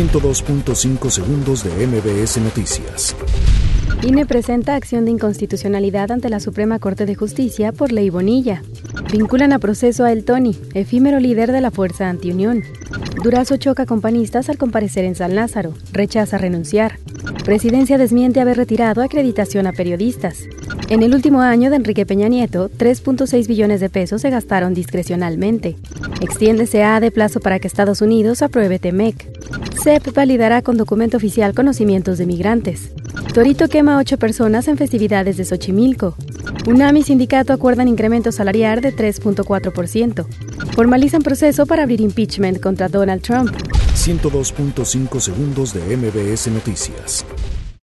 102.5 segundos de MBS Noticias. INE presenta acción de inconstitucionalidad ante la Suprema Corte de Justicia por ley Bonilla. Vinculan a proceso a El Tony, efímero líder de la Fuerza Antiunión. Durazo choca con panistas al comparecer en San Lázaro. Rechaza renunciar. Presidencia desmiente haber retirado acreditación a periodistas. En el último año de Enrique Peña Nieto, 3.6 billones de pesos se gastaron discrecionalmente. Extiéndese a de plazo para que Estados Unidos apruebe TEMEC. CEP validará con documento oficial conocimientos de migrantes. Torito quema ocho personas en festividades de Xochimilco. UNAM y sindicato acuerdan incremento salarial de 3.4%. Formalizan proceso para abrir impeachment contra Donald Trump. 102.5 segundos de MBS Noticias.